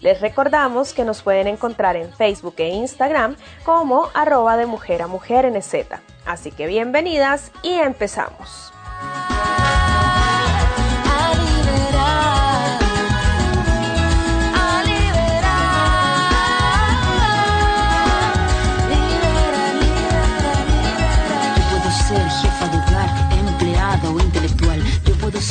Les recordamos que nos pueden encontrar en Facebook e Instagram como arroba de mujer a mujer NZ. Así que bienvenidas y empezamos.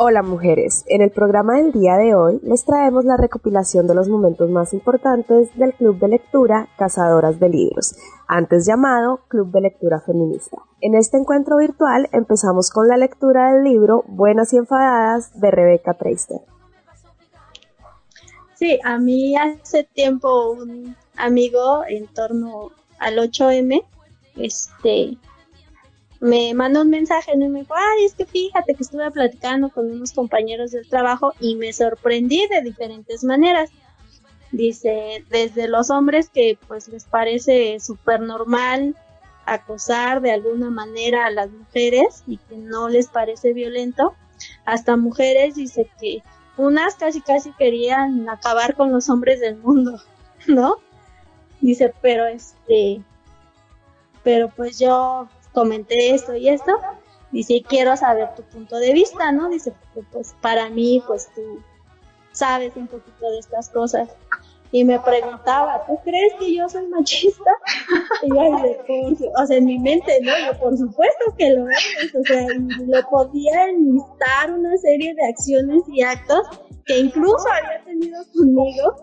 Hola mujeres, en el programa del día de hoy les traemos la recopilación de los momentos más importantes del Club de Lectura Cazadoras de Libros, antes llamado Club de Lectura Feminista. En este encuentro virtual empezamos con la lectura del libro Buenas y Enfadadas de Rebeca Treister. Sí, a mí hace tiempo un amigo en torno al 8M, este, me mandó un mensaje y me dijo, ay, es que fíjate que estuve platicando con unos compañeros del trabajo y me sorprendí de diferentes maneras. Dice, desde los hombres que pues les parece súper normal acosar de alguna manera a las mujeres y que no les parece violento, hasta mujeres dice que unas casi casi querían acabar con los hombres del mundo, ¿no? Dice, pero este, pero pues yo comenté esto y esto, dice, quiero saber tu punto de vista, ¿no? Dice, pues para mí, pues tú sabes un poquito de estas cosas. Y me preguntaba, ¿tú crees que yo soy machista? Y yo, o sea, en mi mente, ¿no? Yo, por supuesto que lo es, o sea, le podía enlistar una serie de acciones y actos que incluso había tenido conmigo,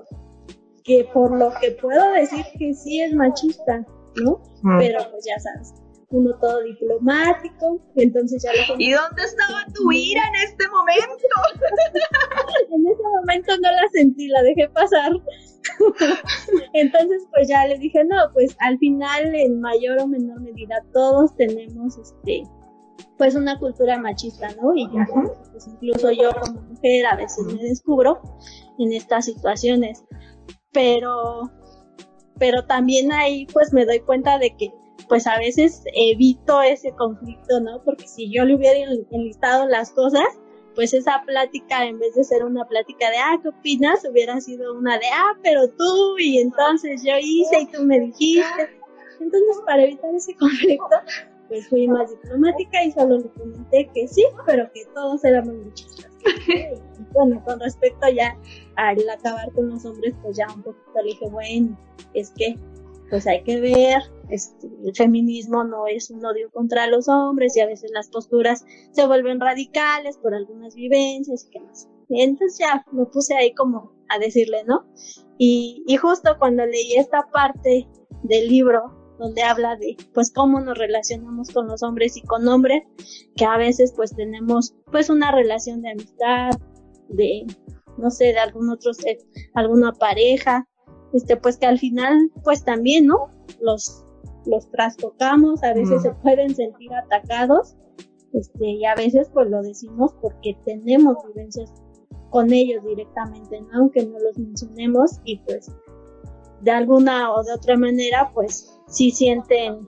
que por lo que puedo decir que sí es machista, ¿no? Mm. Pero pues ya sabes, uno todo diplomático, entonces ya ¿Y dónde estaba tu ira en este momento? en ese momento no la sentí, la dejé pasar. entonces pues ya le dije, no, pues al final en mayor o menor medida todos tenemos este pues una cultura machista, ¿no? Y ya, pues incluso yo como mujer a veces me descubro en estas situaciones, pero pero también ahí pues me doy cuenta de que pues a veces evito ese conflicto, ¿no? Porque si yo le hubiera enlistado las cosas, pues esa plática, en vez de ser una plática de, ah, ¿qué opinas? Hubiera sido una de, ah, pero tú, y entonces yo hice y tú me dijiste. Entonces, para evitar ese conflicto, pues fui más diplomática y solo le comenté que sí, pero que todos éramos machistas. Bueno, con respecto ya al acabar con los hombres, pues ya un poquito le dije, bueno, es que pues hay que ver, este, el feminismo no es un odio contra los hombres y a veces las posturas se vuelven radicales por algunas vivencias y que más. Entonces ya me puse ahí como a decirle, ¿no? Y, y justo cuando leí esta parte del libro donde habla de pues cómo nos relacionamos con los hombres y con hombres, que a veces pues tenemos pues una relación de amistad, de no sé, de algún otro alguna pareja, este, pues que al final, pues también, ¿no? Los, los trastocamos, a veces se pueden sentir atacados, este, y a veces pues lo decimos porque tenemos vivencias con ellos directamente, ¿no? aunque no los mencionemos y pues de alguna o de otra manera pues sí sienten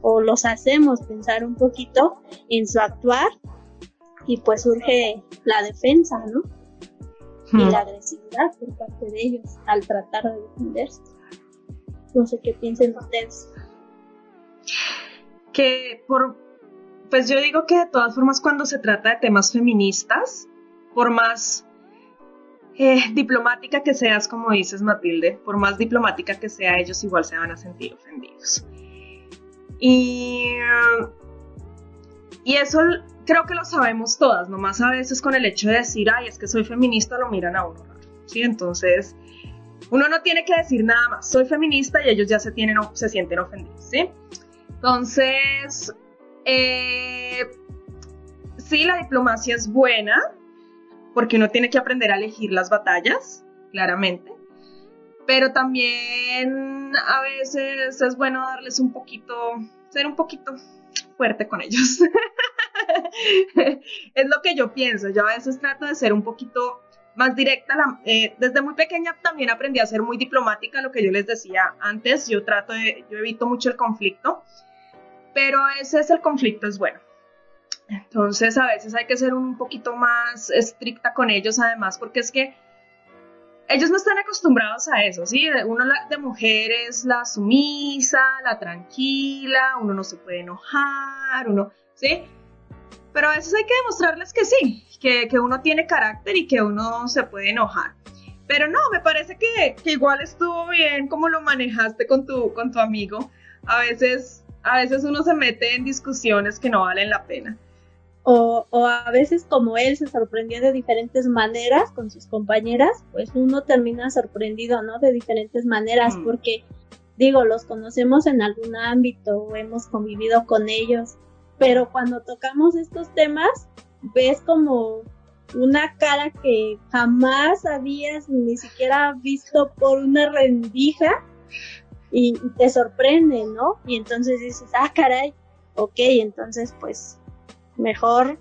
o los hacemos pensar un poquito en su actuar y pues surge la defensa, ¿no? Y la agresividad por parte de ellos al tratar de defenderse. No sé qué piensen ustedes. Que por, pues yo digo que de todas formas cuando se trata de temas feministas, por más eh, diplomática que seas, como dices Matilde, por más diplomática que sea, ellos igual se van a sentir ofendidos. Y, y eso creo que lo sabemos todas, nomás a veces con el hecho de decir, ay, es que soy feminista, lo miran a uno ¿sí? Entonces, uno no tiene que decir nada más, soy feminista y ellos ya se, tienen, se sienten ofendidos, ¿sí? Entonces, eh, sí, la diplomacia es buena, porque uno tiene que aprender a elegir las batallas, claramente, pero también a veces es bueno darles un poquito, ser un poquito fuerte con ellos. es lo que yo pienso, yo a veces trato de ser un poquito más directa. Eh, desde muy pequeña también aprendí a ser muy diplomática, lo que yo les decía antes, yo trato de, yo evito mucho el conflicto, pero ese es el conflicto, es bueno. Entonces a veces hay que ser un poquito más estricta con ellos además porque es que ellos no están acostumbrados a eso, ¿sí? Uno de mujer es la sumisa, la tranquila, uno no se puede enojar, uno, ¿sí? Pero a veces hay que demostrarles que sí, que, que uno tiene carácter y que uno se puede enojar. Pero no, me parece que, que, igual estuvo bien como lo manejaste con tu, con tu amigo. A veces, a veces uno se mete en discusiones que no valen la pena o, o, a veces como él se sorprendía de diferentes maneras con sus compañeras, pues uno termina sorprendido, ¿no? De diferentes maneras, mm. porque digo, los conocemos en algún ámbito o hemos convivido con ellos, pero cuando tocamos estos temas, ves como una cara que jamás habías ni siquiera visto por una rendija y, y te sorprende, ¿no? Y entonces dices, ah, caray, ok, entonces pues mejor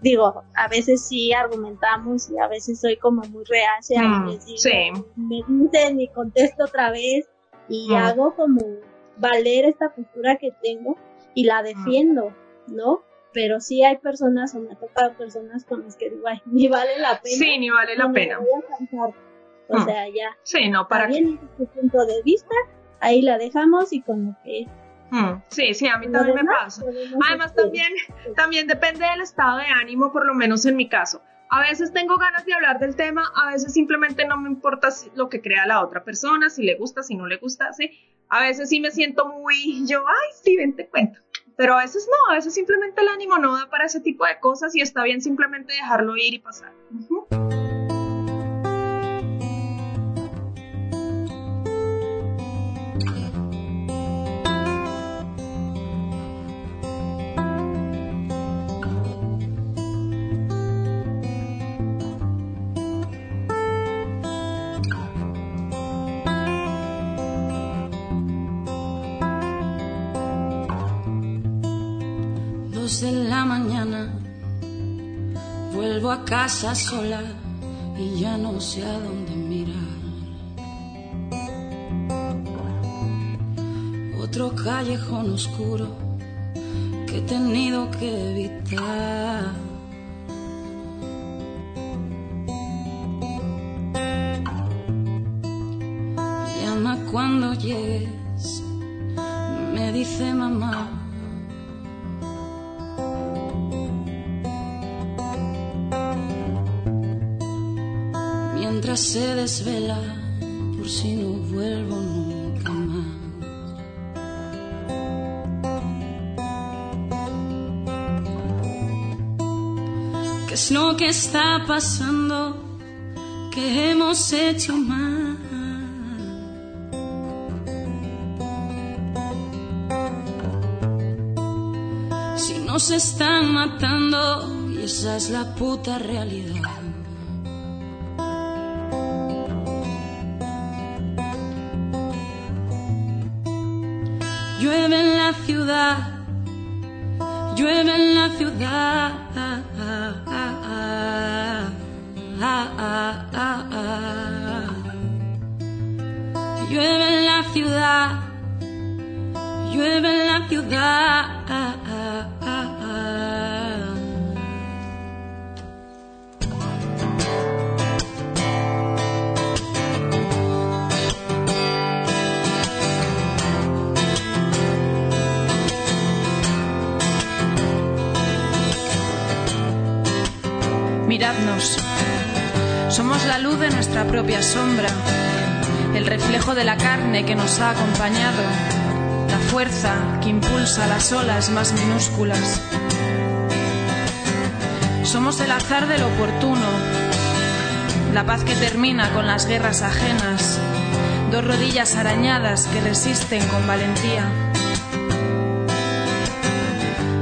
digo, a veces sí argumentamos y a veces soy como muy reacia y mm, les digo, me dicen y contesto otra vez y mm. hago como valer esta postura que tengo y la defiendo, ¿no? Pero sí hay personas o me ha tocado personas con las que digo, ay, ni vale la pena. Sí, ni vale la pena. O mm. sea, ya. Sí, no, para bien este punto de vista, ahí la dejamos y con lo que Hmm, sí, sí, a mí también me pasa. Además, también, también depende del estado de ánimo, por lo menos en mi caso. A veces tengo ganas de hablar del tema, a veces simplemente no me importa lo que crea la otra persona, si le gusta, si no le gusta, sí. A veces sí me siento muy, yo, ay, sí, ven, te cuento. Pero a veces no, a veces simplemente el ánimo no da para ese tipo de cosas y está bien simplemente dejarlo ir y pasar. Vuelvo a casa sola y ya no sé a dónde mirar. Otro callejón oscuro que he tenido que evitar. Llama cuando llegues, me dice mamá se desvela por si no vuelvo nunca más. ¿Qué es lo que está pasando? ¿Qué hemos hecho mal? Si nos están matando y esa es la puta realidad. Llueve en la ciudad, llueve en la ciudad. Llueve en la ciudad, llueve en la ciudad. Somos la luz de nuestra propia sombra, el reflejo de la carne que nos ha acompañado, la fuerza que impulsa las olas más minúsculas. Somos el azar del oportuno, la paz que termina con las guerras ajenas, dos rodillas arañadas que resisten con valentía.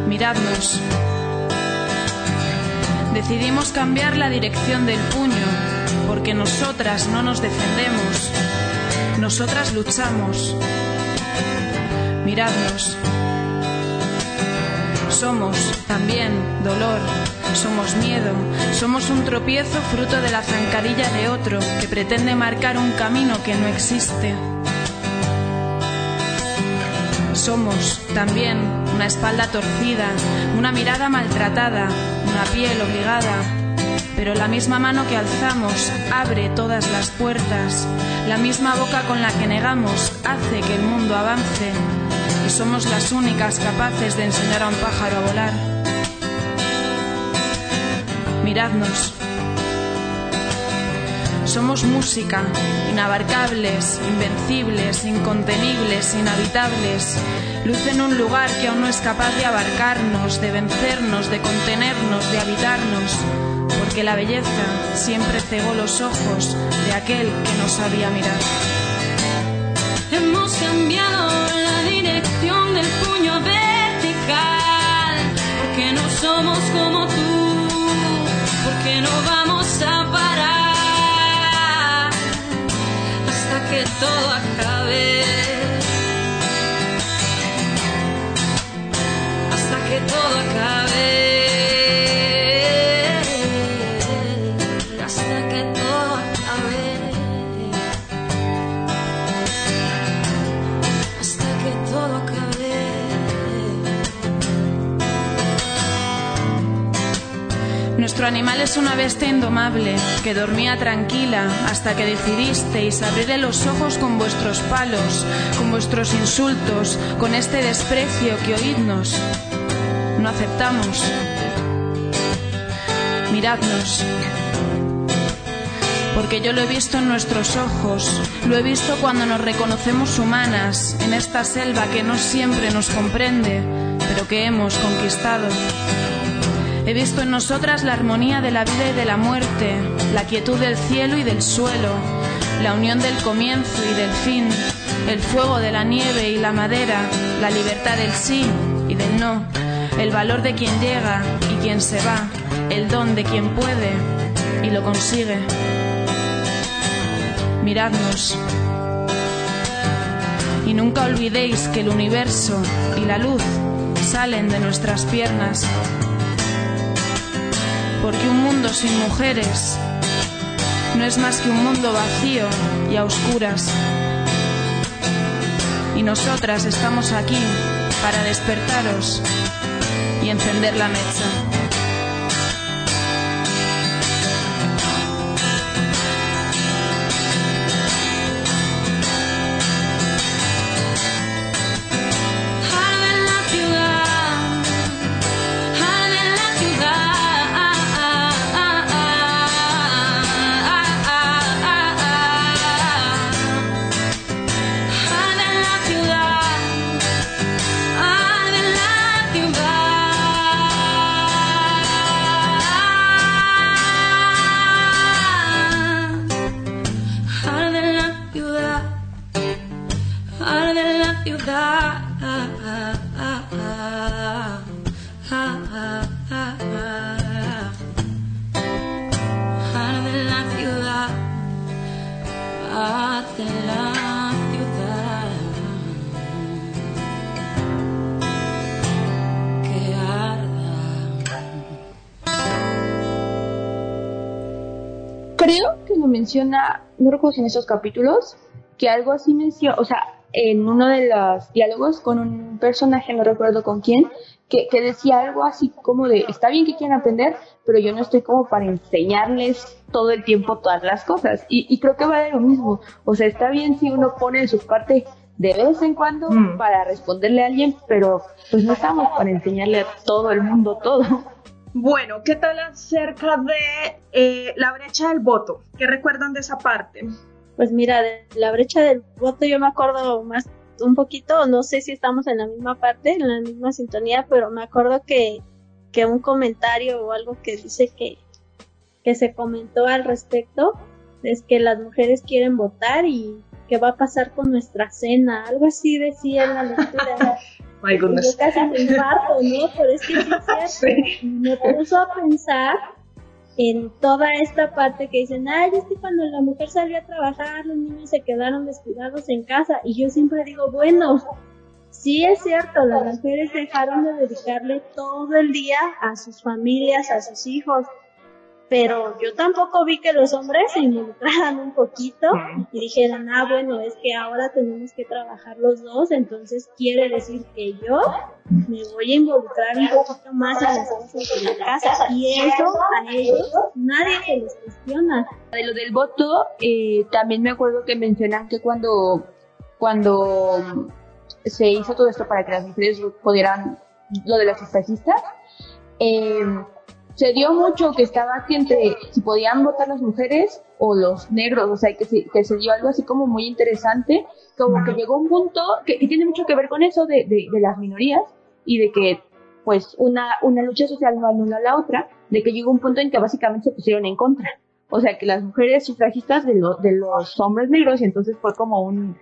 Miradnos decidimos cambiar la dirección del puño, porque nosotras no nos defendemos, nosotras luchamos. Miradnos. Somos también dolor, somos miedo, somos un tropiezo fruto de la zancadilla de otro que pretende marcar un camino que no existe. Somos también una espalda torcida, una mirada maltratada, una piel obligada. Pero la misma mano que alzamos abre todas las puertas, la misma boca con la que negamos hace que el mundo avance y somos las únicas capaces de enseñar a un pájaro a volar. Miradnos. Somos música, inabarcables, invencibles, incontenibles, inhabitables. Luz en un lugar que aún no es capaz de abarcarnos, de vencernos, de contenernos, de habitarnos. Porque la belleza siempre cegó los ojos de aquel que no sabía mirar. Hemos cambiado la dirección del puño vertical, porque no somos como tú, porque no vamos animal es una bestia indomable que dormía tranquila hasta que decidisteis abrirle los ojos con vuestros palos, con vuestros insultos, con este desprecio que oídnos. No aceptamos. Miradnos. Porque yo lo he visto en nuestros ojos, lo he visto cuando nos reconocemos humanas, en esta selva que no siempre nos comprende, pero que hemos conquistado. He visto en nosotras la armonía de la vida y de la muerte, la quietud del cielo y del suelo, la unión del comienzo y del fin, el fuego de la nieve y la madera, la libertad del sí y del no, el valor de quien llega y quien se va, el don de quien puede y lo consigue. Miradnos. Y nunca olvidéis que el universo y la luz salen de nuestras piernas porque un mundo sin mujeres no es más que un mundo vacío y a oscuras. Y nosotras estamos aquí para despertaros y encender la mecha. Creo que lo menciona, no recuerdo si en esos capítulos, que algo así menciona, o sea, en uno de los diálogos con un personaje, no recuerdo con quién, que, que, decía algo así como de, está bien que quieran aprender, pero yo no estoy como para enseñarles todo el tiempo todas las cosas. Y, y creo que va de lo mismo. O sea, está bien si uno pone en su parte de vez en cuando mm. para responderle a alguien, pero pues no estamos para enseñarle a todo el mundo todo. Bueno, ¿qué tal acerca de eh, la brecha del voto? ¿Qué recuerdan de esa parte? Pues mira, de la brecha del voto yo me acuerdo más un poquito, no sé si estamos en la misma parte, en la misma sintonía, pero me acuerdo que, que un comentario o algo que dice que, que se comentó al respecto es que las mujeres quieren votar y qué va a pasar con nuestra cena, algo así decía en la lectura. My Yo casi me infarto, ¿no? Pero es que sí, me puso a pensar en toda esta parte que dicen, ay, es que cuando la mujer salió a trabajar, los niños se quedaron descuidados en casa. Y yo siempre digo, bueno, sí es cierto, las mujeres dejaron de dedicarle todo el día a sus familias, a sus hijos, pero yo tampoco vi que los hombres se involucraran un poquito y dijeran, ah, bueno, es que ahora tenemos que trabajar los dos, entonces quiere decir que yo me voy a involucrar un poquito más en las cosas de la casa y eso a ellos nadie se les cuestiona. De lo del voto, eh, también me acuerdo que mencionan que cuando, cuando se hizo todo esto para que las mujeres pudieran, lo de las especialistas, eh, se dio mucho que estaba aquí entre si podían votar las mujeres o los negros, o sea, que se, que se dio algo así como muy interesante, como que llegó un punto que, tiene mucho que ver con eso de, de, de, las minorías y de que pues una, una lucha social no anula a la otra, de que llegó un punto en que básicamente se pusieron en contra. O sea, que las mujeres sufragistas de, de los hombres negros y entonces fue como un,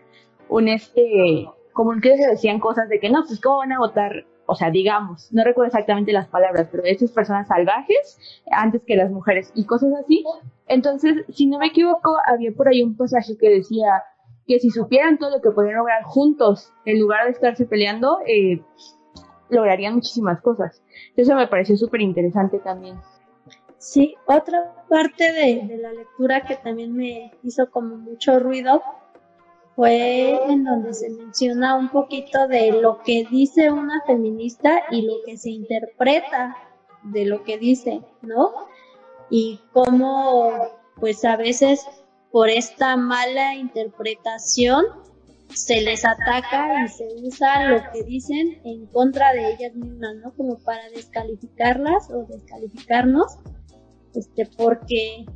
un este, como que se decían cosas de que no, pues cómo van a votar o sea, digamos, no recuerdo exactamente las palabras, pero esas personas salvajes antes que las mujeres y cosas así. Entonces, si no me equivoco, había por ahí un pasaje que decía que si supieran todo lo que podían lograr juntos, en lugar de estarse peleando, eh, lograrían muchísimas cosas. Eso me pareció súper interesante también. Sí, otra parte de, de la lectura que también me hizo como mucho ruido fue en donde se menciona un poquito de lo que dice una feminista y lo que se interpreta de lo que dice, ¿no? Y cómo, pues a veces por esta mala interpretación se les ataca y se usa lo que dicen en contra de ellas mismas, ¿no? Como para descalificarlas o descalificarnos, este, porque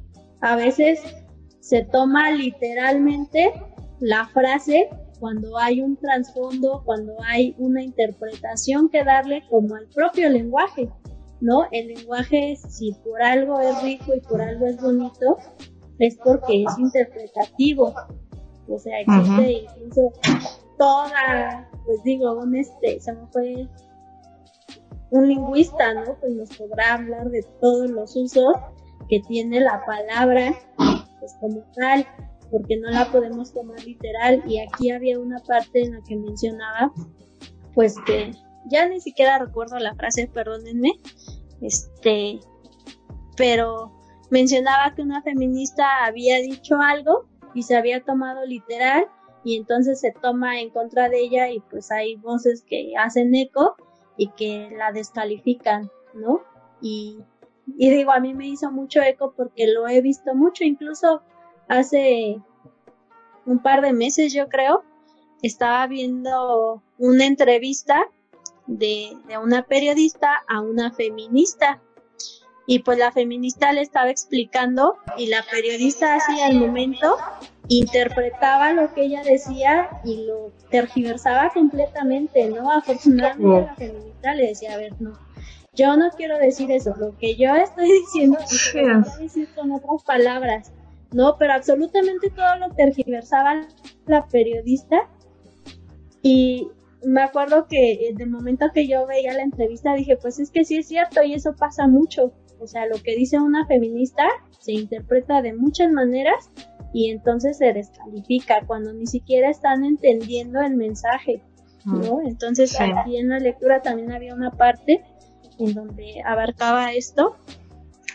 a veces se toma literalmente la frase cuando hay un trasfondo, cuando hay una interpretación que darle como al propio lenguaje, ¿no? El lenguaje, si por algo es rico y por algo es bonito, es porque es interpretativo. O sea, existe incluso toda, pues digo, un este, se me fue un lingüista, ¿no? Pues nos podrá hablar de todos los usos que tiene la palabra, pues como tal porque no la podemos tomar literal y aquí había una parte en la que mencionaba pues que ya ni siquiera recuerdo la frase, perdónenme, este, pero mencionaba que una feminista había dicho algo y se había tomado literal y entonces se toma en contra de ella y pues hay voces que hacen eco y que la descalifican, ¿no? Y, y digo, a mí me hizo mucho eco porque lo he visto mucho, incluso hace un par de meses, yo creo, estaba viendo una entrevista de, una periodista a una feminista. Y pues la feminista le estaba explicando y la periodista así al momento interpretaba lo que ella decía y lo tergiversaba completamente, ¿no? Afortunadamente la feminista le decía, a ver, no, yo no quiero decir eso, lo que yo estoy diciendo es que decir con otras palabras. ¿No? Pero absolutamente todo lo tergiversaba la periodista y me acuerdo que de momento que yo veía la entrevista dije, pues es que sí es cierto y eso pasa mucho. O sea, lo que dice una feminista se interpreta de muchas maneras y entonces se descalifica cuando ni siquiera están entendiendo el mensaje, ¿no? Mm. Entonces aquí en la lectura también había una parte en donde abarcaba esto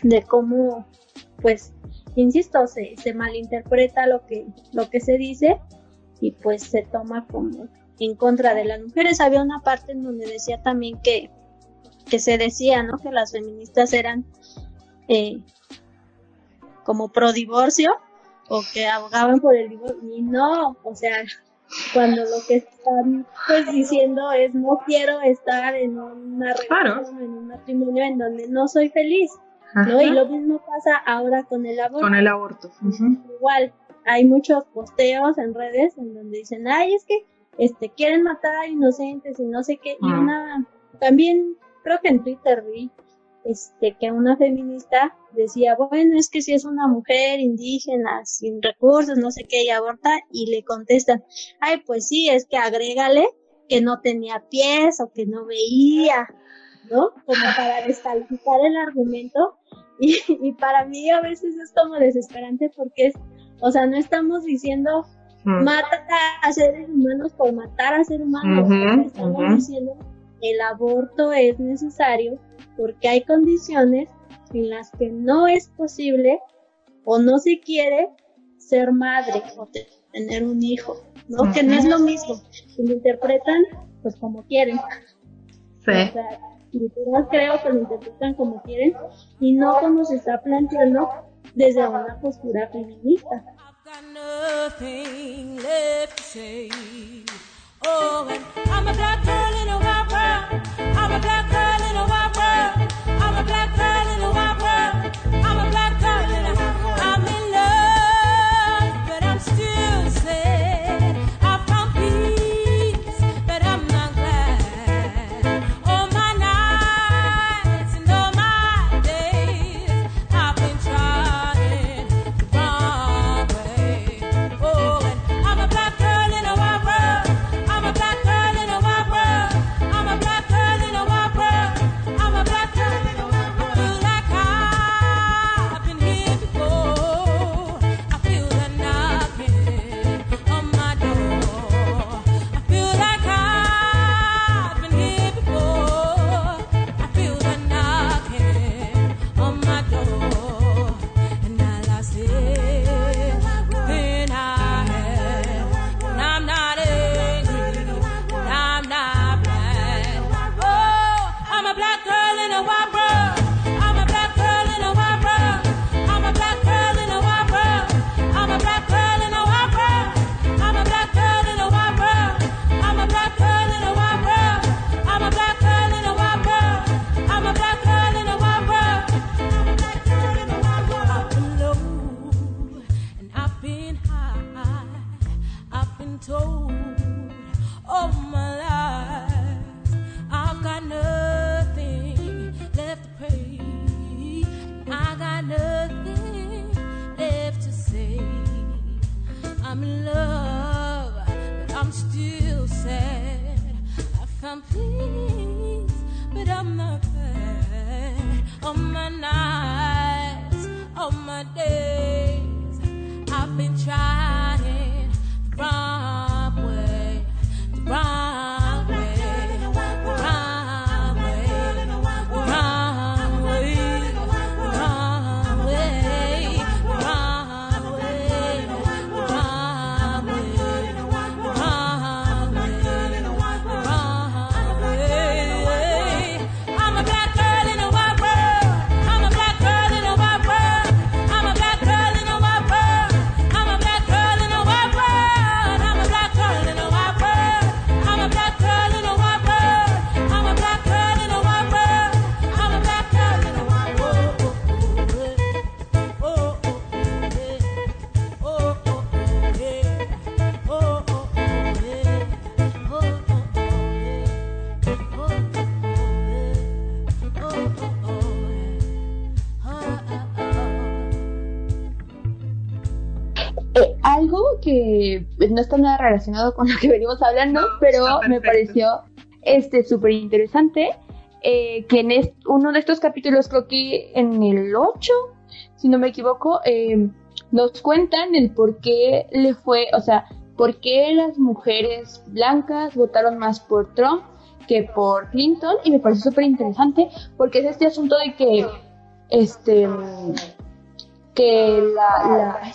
de cómo, pues, insisto, se, se malinterpreta lo que, lo que se dice y pues se toma como en contra de las mujeres. Había una parte en donde decía también que, que se decía, ¿no? Que las feministas eran eh, como pro divorcio o que abogaban por el divorcio y no, o sea, cuando lo que están pues diciendo es no quiero estar en una relación, en un matrimonio en donde no soy feliz, ¿no? Y lo mismo pasa ahora con el aborto. Con el aborto. Igual, hay muchos posteos en redes en donde dicen, ay, es que este quieren matar a inocentes y no sé qué, y una, también creo que en Twitter vi este, que una feminista decía, bueno, es que si es una mujer indígena, sin recursos, no sé qué, y aborta, y le contestan, ay, pues sí, es que agrégale que no tenía pies o que no veía, ¿no? Como para descalificar el argumento. Y, y para mí a veces es como desesperante porque es, o sea, no estamos diciendo mata a seres humanos por matar a seres humanos, estamos diciendo el aborto es necesario porque hay condiciones en las que no es posible o no se quiere ser madre o tener un hijo, ¿no? Que no es lo mismo, lo interpretan pues como quieren. Sí. O sea, creo que lo interpretan como quieren y no como se está planteando desde una postura feminista. No está nada relacionado con lo que venimos hablando, pero me pareció este súper interesante eh, que en es- uno de estos capítulos, creo que en el 8, si no me equivoco, eh, nos cuentan el por qué le fue, o sea, por qué las mujeres blancas votaron más por Trump que por Clinton y me pareció súper interesante porque es este asunto de que este que la, la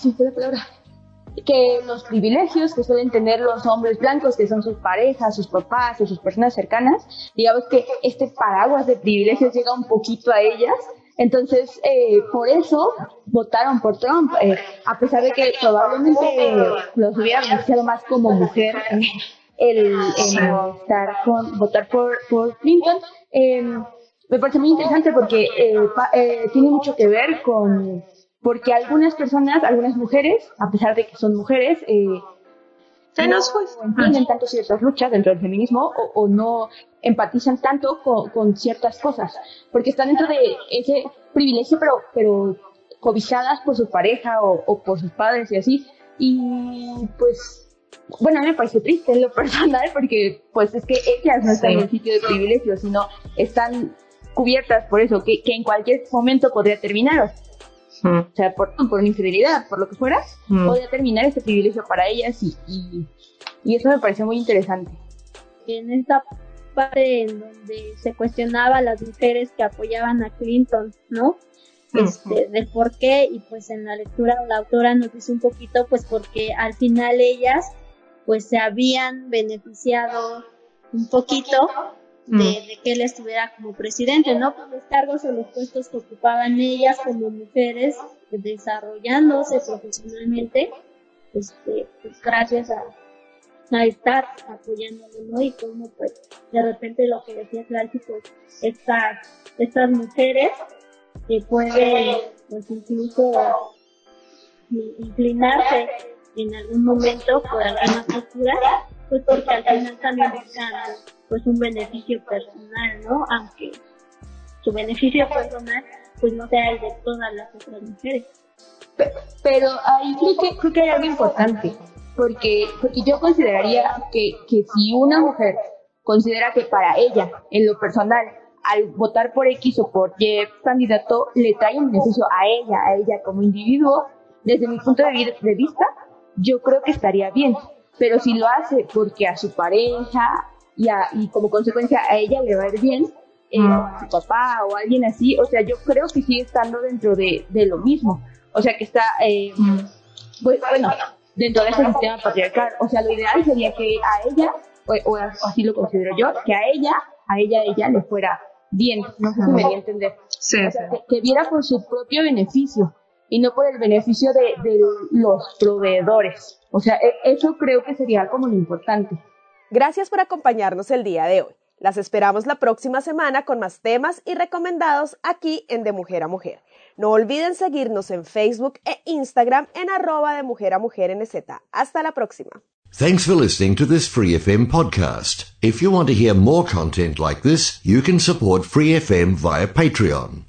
que los privilegios que suelen tener los hombres blancos, que son sus parejas, sus papás o sus personas cercanas, digamos que este paraguas de privilegios llega un poquito a ellas. Entonces, eh, por eso votaron por Trump, eh, a pesar de que probablemente los hubiera beneficiado más como mujer el, votar, con, votar por, por Clinton. Em, me parece muy interesante porque eh, tiene mucho que ver con porque algunas personas, algunas mujeres, a pesar de que son mujeres, eh, se nos fue. No entienden tanto ciertas luchas dentro del feminismo o, no empatizan tanto con, ciertas cosas, porque están dentro de ese privilegio, pero, pero cobijadas por su pareja o, por sus padres y así. Y pues, bueno, a mí me parece triste en lo personal, porque pues es que ellas no están en el sitio de privilegio, sino están cubiertas por eso, que, que en cualquier momento podría o sea, por, por una infidelidad, por lo que fuera, podía terminar ese privilegio para ellas y, y, eso me pareció muy interesante. En esta parte en donde se cuestionaba a las mujeres que apoyaban a Clinton, ¿no? Este, del por qué, y pues en la lectura la autora nos dice un poquito, pues porque al final ellas pues se habían beneficiado un poquito. De, que él estuviera como presidente, ¿no? Por los cargos o los puestos que ocupaban ellas como mujeres, desarrollándose profesionalmente, este, pues gracias a, a estar apoyándolo, ¿no? Y como pues de repente lo que decía Clarky, pues estas, estas mujeres que pueden pues incluso inclinarse en algún momento por alguna postura, pues porque al final también buscan pues un beneficio personal, ¿no? Aunque su beneficio personal pues no sea el de todas las otras mujeres. Pero ahí creo que, creo que hay algo importante, porque, porque yo consideraría que, que si una mujer considera que para ella, en lo personal, al votar por X o por Y candidato, le trae un beneficio a ella, a ella como individuo, desde mi punto de vista, yo creo que estaría bien. Pero si lo hace porque a su pareja, y, como consecuencia a ella le va a ir bien, eh, a su papá o alguien así, o sea, yo creo que sigue estando dentro de, lo mismo, o sea, que está, eh, pues, bueno, dentro de ese sistema patriarcal, o sea, lo ideal sería que a ella, o, así lo considero yo, que a ella, a ella, a ella le fuera bien, no sé si me voy a entender, que, viera por su propio beneficio y no por el beneficio de, de los proveedores, o sea, e, eso creo que sería como lo importante. Gracias por acompañarnos el día de hoy. Las esperamos la próxima semana con más temas y recomendados aquí en De Mujer a Mujer. No olviden seguirnos en Facebook e Instagram en arroba de Mujer a Mujer NZ. Hasta la próxima. Thanks for listening to this Free FM podcast. If you want to hear more content like this, you can support Free FM via Patreon.